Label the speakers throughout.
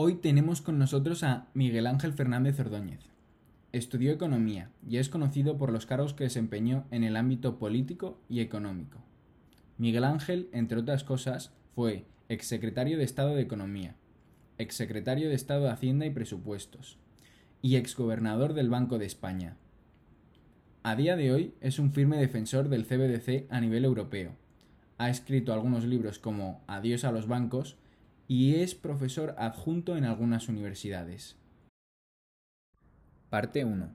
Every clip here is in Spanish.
Speaker 1: Hoy tenemos con nosotros a Miguel Ángel Fernández Ordóñez. Estudió economía y es conocido por los cargos que desempeñó en el ámbito político y económico. Miguel Ángel, entre otras cosas, fue exsecretario de Estado de Economía, exsecretario de Estado de Hacienda y Presupuestos y exgobernador del Banco de España. A día de hoy es un firme defensor del CBDC a nivel europeo. Ha escrito algunos libros como Adiós a los bancos y es profesor adjunto en algunas universidades. Parte 1.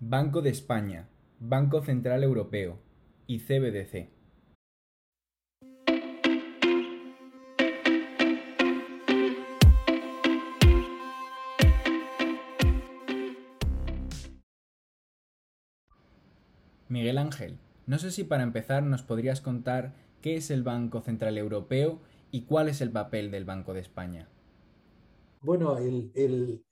Speaker 1: Banco de España, Banco Central Europeo y CBDC. Miguel Ángel, no sé si para empezar nos podrías contar qué es el Banco Central Europeo y cuál es el papel del Banco de España.
Speaker 2: Bueno, el,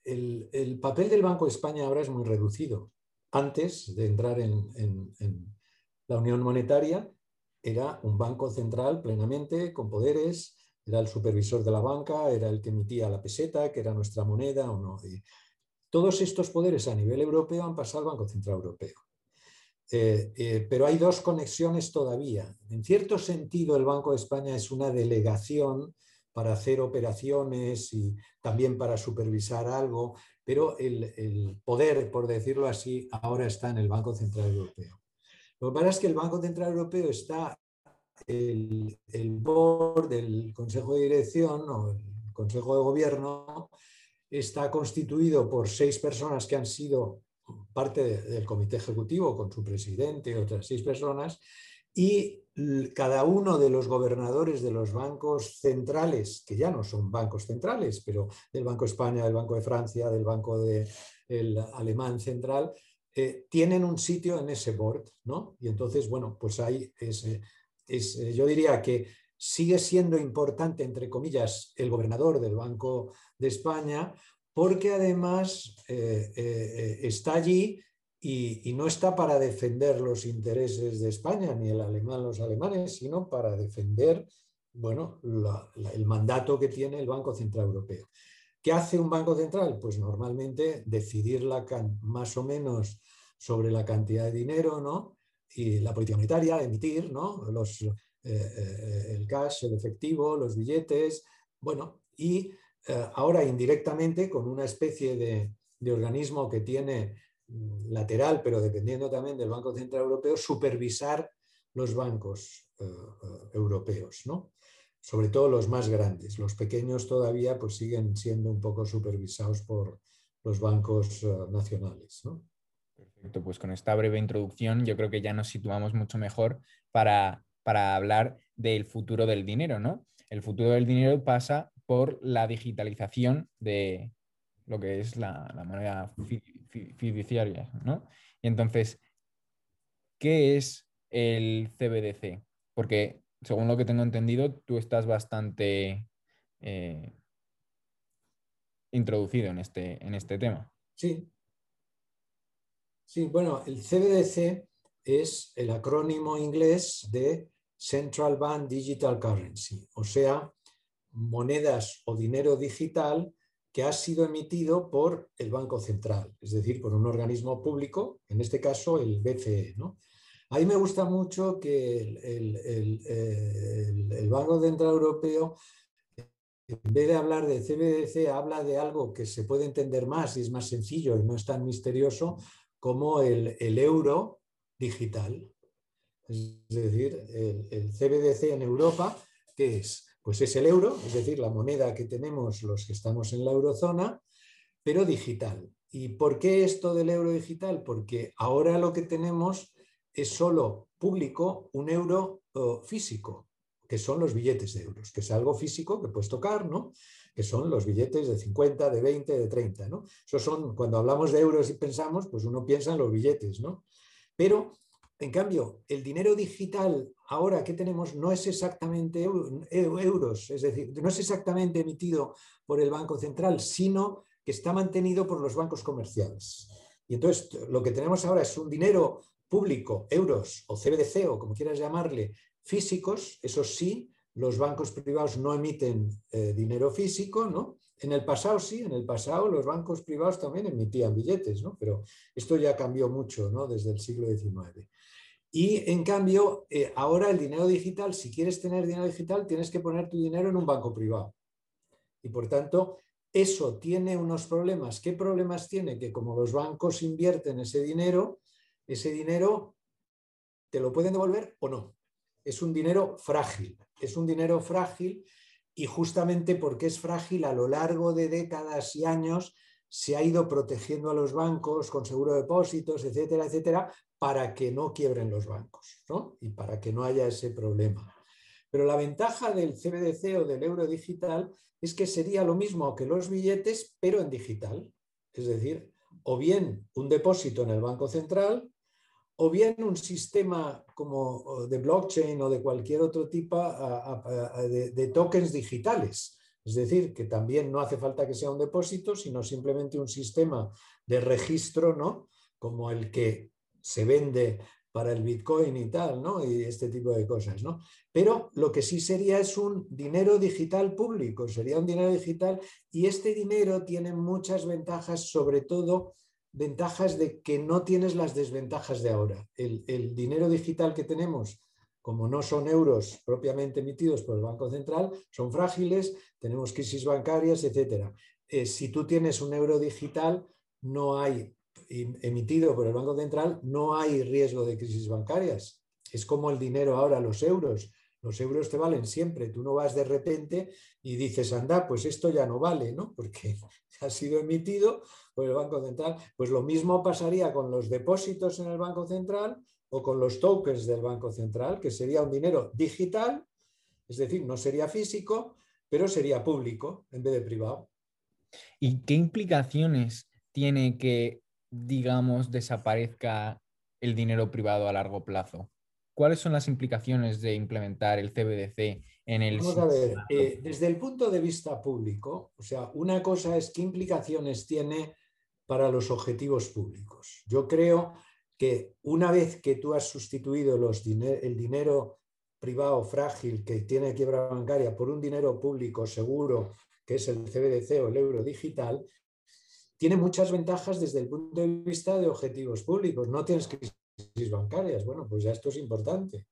Speaker 2: papel del Banco de España ahora es muy reducido. Antes de entrar en, la Unión Monetaria, era un banco central plenamente, con poderes, era el supervisor de la banca, era el que emitía la peseta, que era nuestra moneda o no. todos estos poderes a nivel europeo han pasado al Banco Central Europeo. Eh, eh, pero hay dos conexiones todavía. En cierto sentido, el Banco de España es una delegación para hacer operaciones y también para supervisar algo, pero el, poder, por decirlo así, ahora está en el Banco Central Europeo. Lo que pasa es que el Banco Central Europeo está el, el board del Consejo de Dirección o el Consejo de Gobierno está constituido por seis personas que han sido parte del comité ejecutivo con su presidente y otras seis personas, y cada uno de los gobernadores de los bancos centrales, que ya no son bancos centrales, pero del Banco de España, del Banco de Francia, del Banco de, el alemán central, eh, tienen un sitio en ese board, ¿no? Y entonces, bueno, pues ahí es, es, yo diría que sigue siendo importante, entre comillas, el gobernador del Banco de España, porque además eh, eh, está allí y, no está para defender los intereses de España ni el alemán los alemanes, sino para defender bueno, el mandato que tiene el Banco Central Europeo. ¿Qué hace un Banco Central? Pues normalmente decidir la más o menos sobre la cantidad de dinero ¿no? y la política monetaria, emitir ¿no? los, eh, el cash, el efectivo, los billetes, bueno, y eh, ahora indirectamente con una especie de, organismo que tiene mm, lateral, pero dependiendo también del Banco Central Europeo, supervisar los bancos eh, eh, europeos, ¿no? sobre todo los más grandes. Los pequeños todavía pues, siguen siendo un poco supervisados por los bancos nacionales.
Speaker 1: Perfecto, pues con esta breve introducción yo creo que ya nos situamos mucho mejor para, para hablar del futuro del dinero, ¿no? El futuro del dinero pasa por la digitalización de lo que es la, moneda fiduciaria. ¿no? Y entonces, ¿qué es el CBDC? Porque según lo que tengo entendido, tú estás bastante eh, introducido en este, en este tema.
Speaker 2: Sí. Sí, bueno, el CBDC es el acrónimo inglés de Central Bank Digital Currency, o sea, monedas o dinero digital que ha sido emitido por el Banco Central, es decir, por un organismo público, en este caso el BCE. ¿no? Ahí me gusta mucho que el, Banco Central Europeo, en vez de hablar de CBDC, habla de algo que se puede entender más y es más sencillo y no es tan misterioso como el, euro digital. Es decir, el, CBDC en Europa, que es? Pues es el euro, es decir, la moneda que tenemos los que estamos en la eurozona, pero digital. ¿Y por qué esto del euro digital? Porque ahora lo que tenemos es solo público un euro físico, que son los billetes de euros, que es algo físico que puedes tocar, ¿no? Que son los billetes de 50, de 20, de 30, ¿no? Eso son, cuando hablamos de euros y pensamos, pues uno piensa en los billetes, ¿no? Pero en cambio, el dinero digital ahora que tenemos no es exactamente euros, es decir, no es exactamente emitido por el Banco Central, sino que está mantenido por los bancos comerciales. Y entonces lo que tenemos ahora es un dinero público, euros o CBDC o como quieras llamarle, físicos, eso sí, los bancos privados no emiten eh, dinero físico, ¿no? En el pasado sí, en el pasado los bancos privados también emitían billetes, ¿no? Pero esto ya cambió mucho, ¿no? Desde el siglo XIX. Y en cambio, eh, ahora el dinero digital, si quieres tener dinero digital, tienes que poner tu dinero en un banco privado. Y por tanto, eso tiene unos problemas. ¿Qué problemas tiene? Que como los bancos invierten ese dinero, ese dinero te lo pueden devolver o no. Es un dinero frágil. Es un dinero frágil y justamente porque es frágil a lo largo de décadas y años se ha ido protegiendo a los bancos con seguro de depósitos, etcétera, etcétera, para que no quiebren los bancos y para que no haya ese problema. Pero la ventaja del CBDC o del euro digital es que sería lo mismo que los billetes, pero en digital. Es decir, o bien un depósito en el Banco Central, o bien un sistema como de blockchain o de cualquier otro tipo de, tokens digitales. Es decir, que también no hace falta que sea un depósito, sino simplemente un sistema de registro, ¿no? Como el que se vende para el Bitcoin y tal, ¿no? Y este tipo de cosas, ¿no? Pero lo que sí sería es un dinero digital público, sería un dinero digital y este dinero tiene muchas ventajas, sobre todo ventajas de que no tienes las desventajas de ahora. El, dinero digital que tenemos, como no son euros propiamente emitidos por el Banco Central, son frágiles, tenemos crisis bancarias, etc. Eh, si tú tienes un euro digital, no hay emitido por el Banco Central, no hay riesgo de crisis bancarias. Es como el dinero ahora, los euros. Los euros te valen siempre. Tú no vas de repente y dices, anda, pues esto ya no vale, ¿no? Porque ha sido emitido por el Banco Central. Pues lo mismo pasaría con los depósitos en el Banco Central o con los tokens del Banco Central, que sería un dinero digital, es decir, no sería físico, pero sería público en vez de privado.
Speaker 1: ¿Y qué implicaciones tiene que digamos, desaparezca el dinero privado a largo plazo? ¿Cuáles son las implicaciones de implementar el CBDC en el...
Speaker 2: Vamos a ver, eh, desde el punto de vista público, o sea, una cosa es qué implicaciones tiene para los objetivos públicos. Yo creo que una vez que tú has sustituido los el dinero privado frágil que tiene quiebra bancaria por un dinero público seguro, que es el CBDC o el euro digital, tiene muchas ventajas desde el punto de vista de objetivos públicos. No tienes crisis bancarias. Bueno, pues ya esto es importante.